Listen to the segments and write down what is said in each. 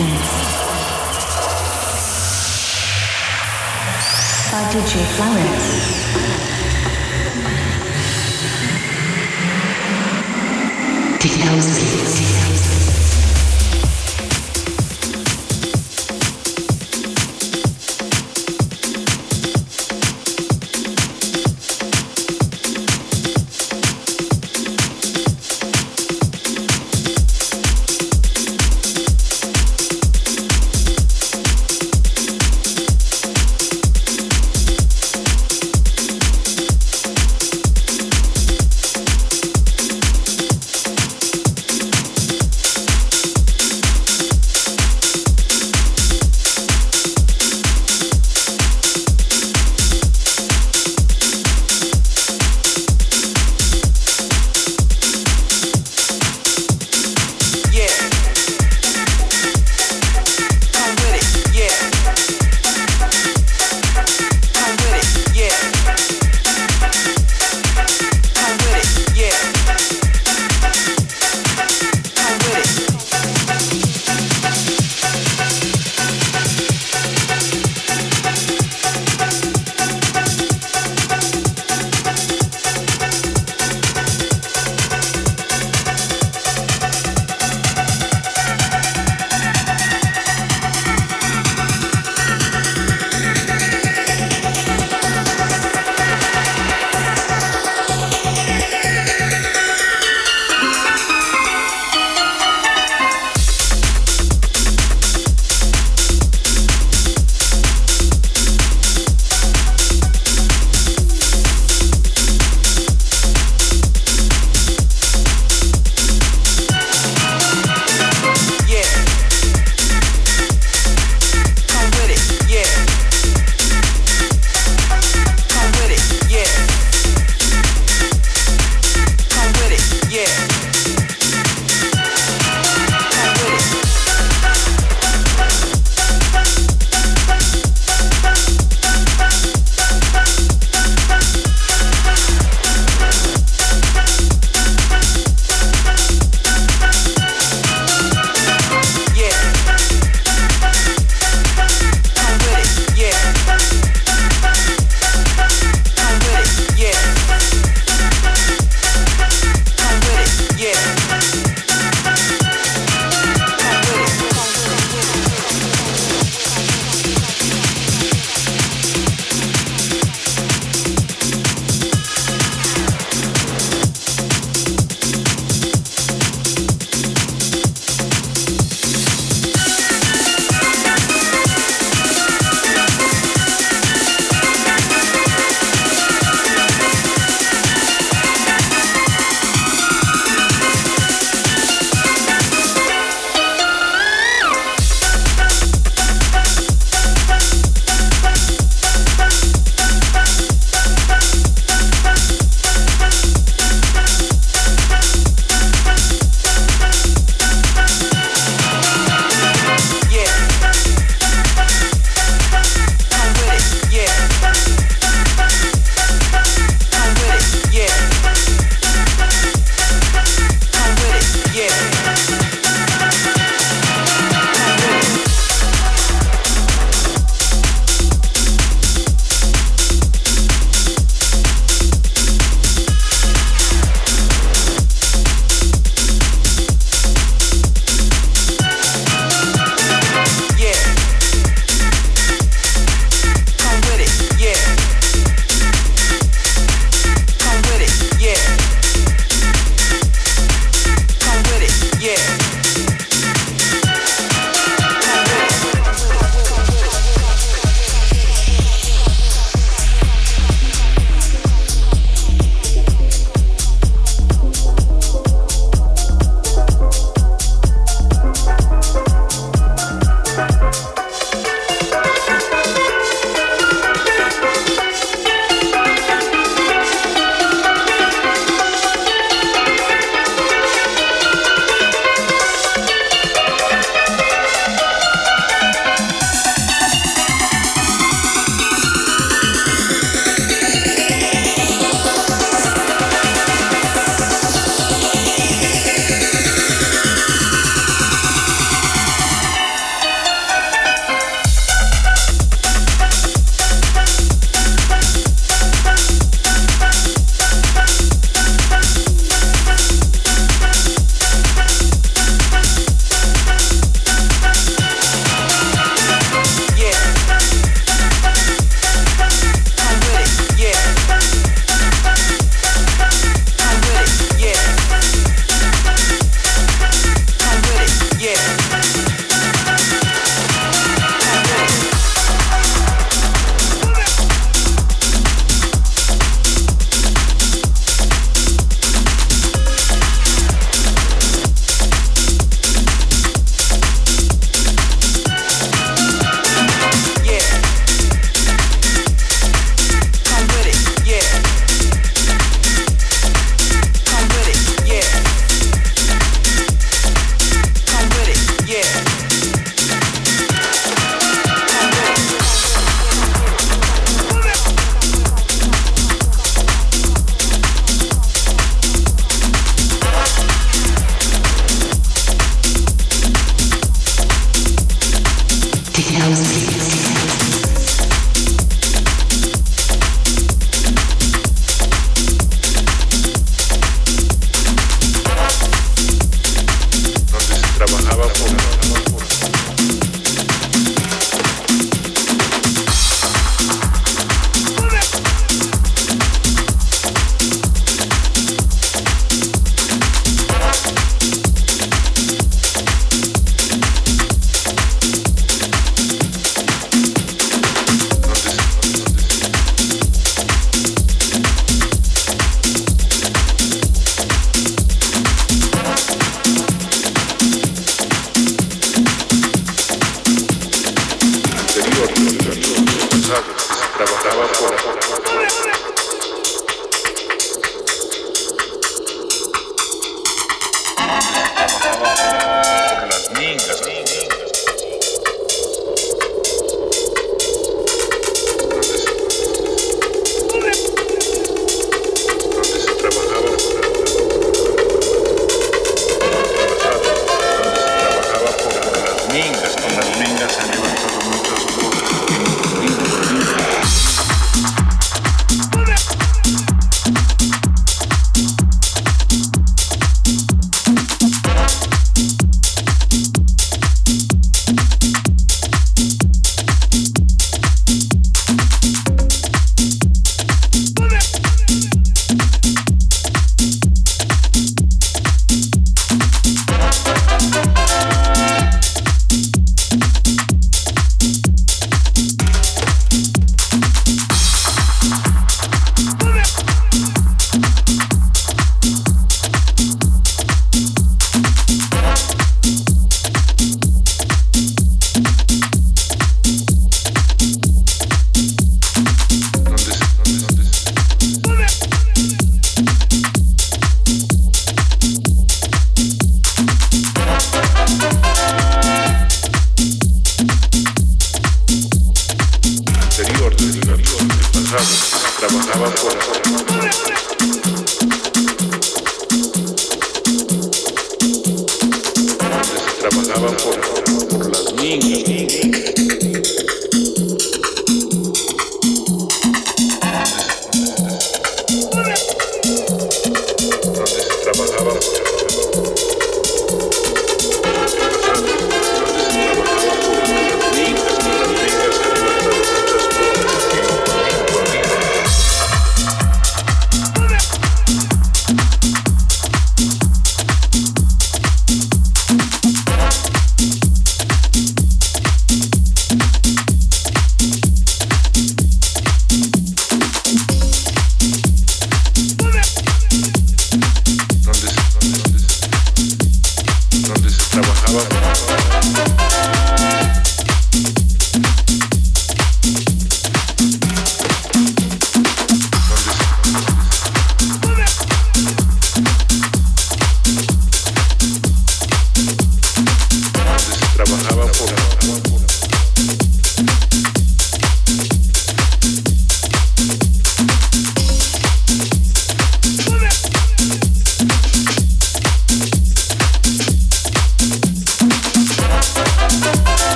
Florence. Altitude Florence. Deep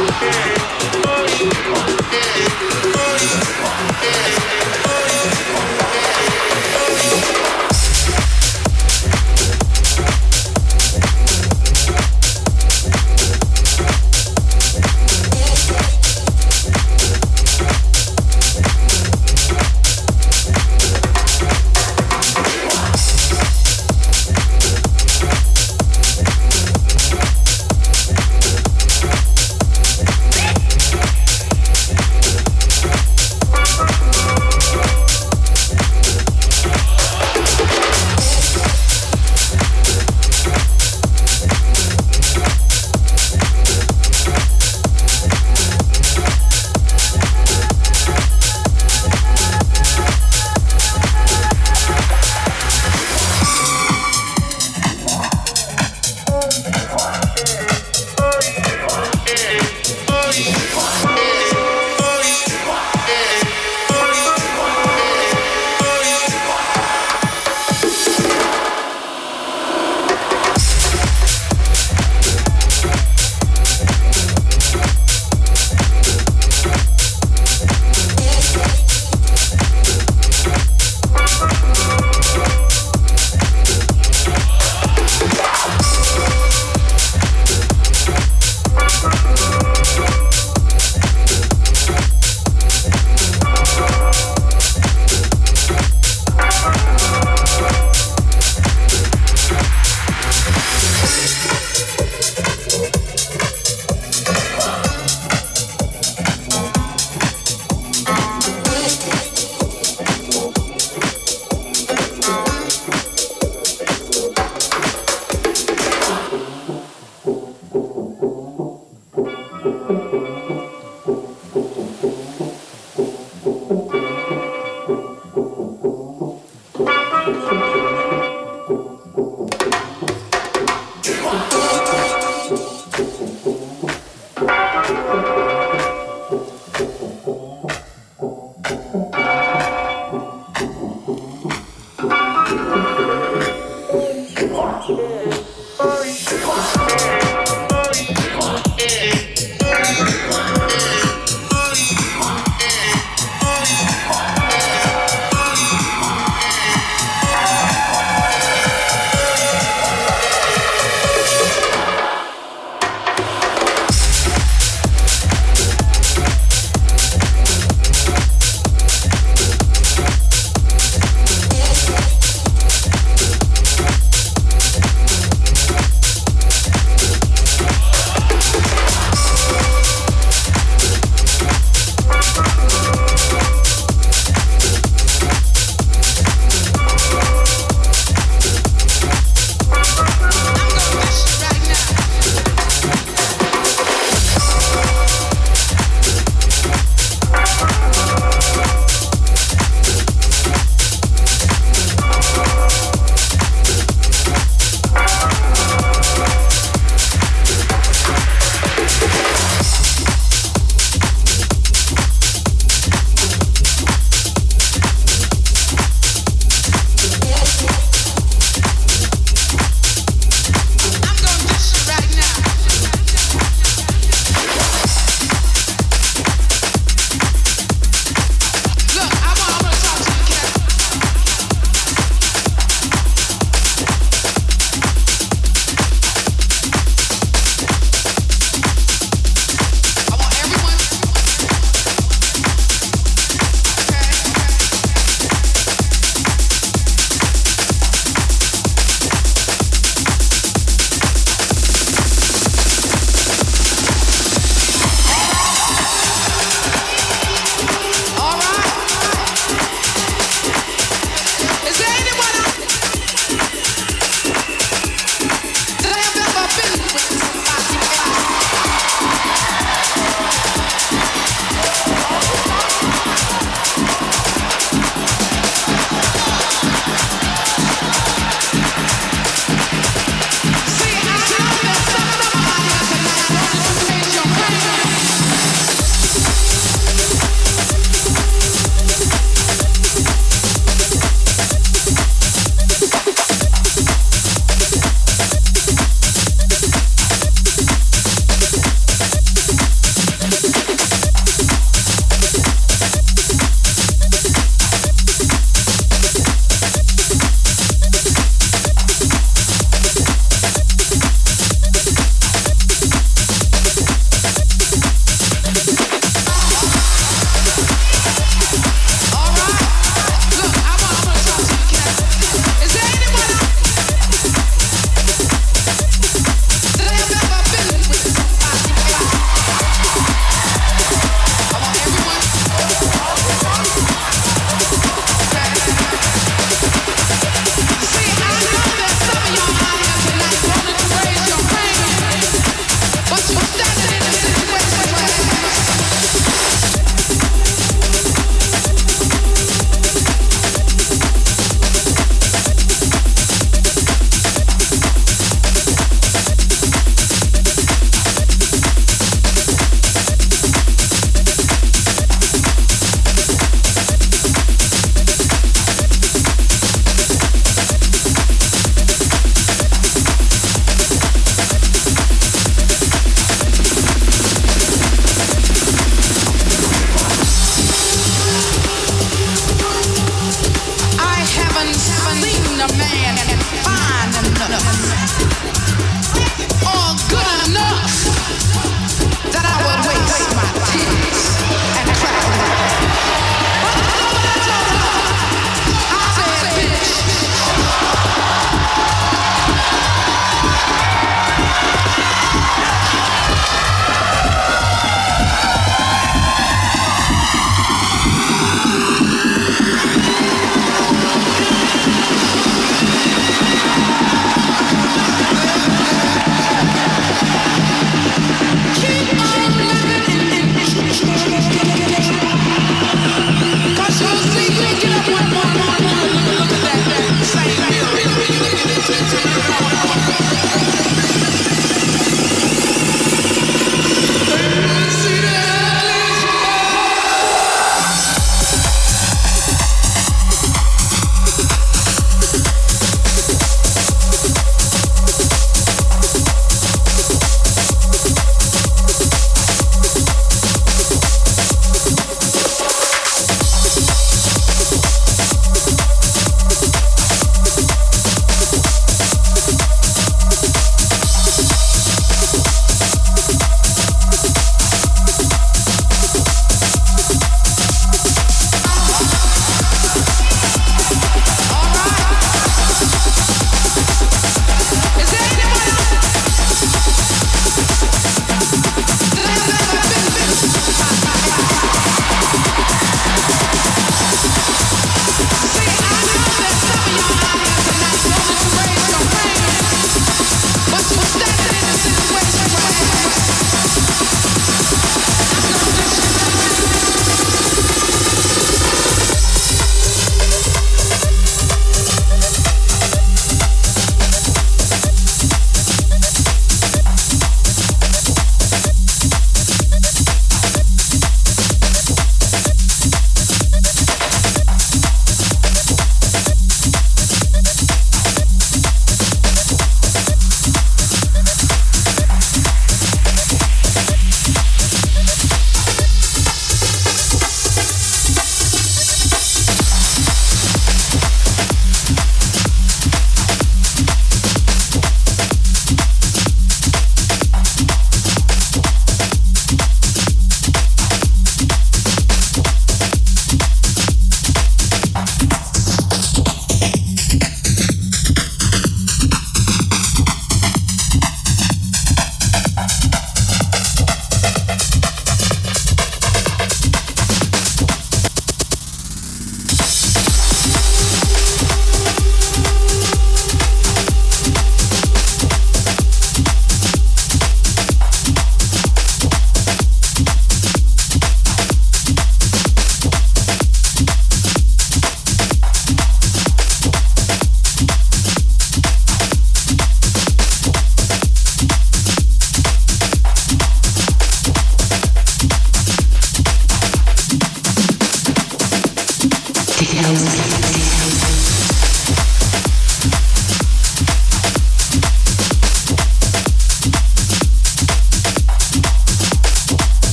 Yeah.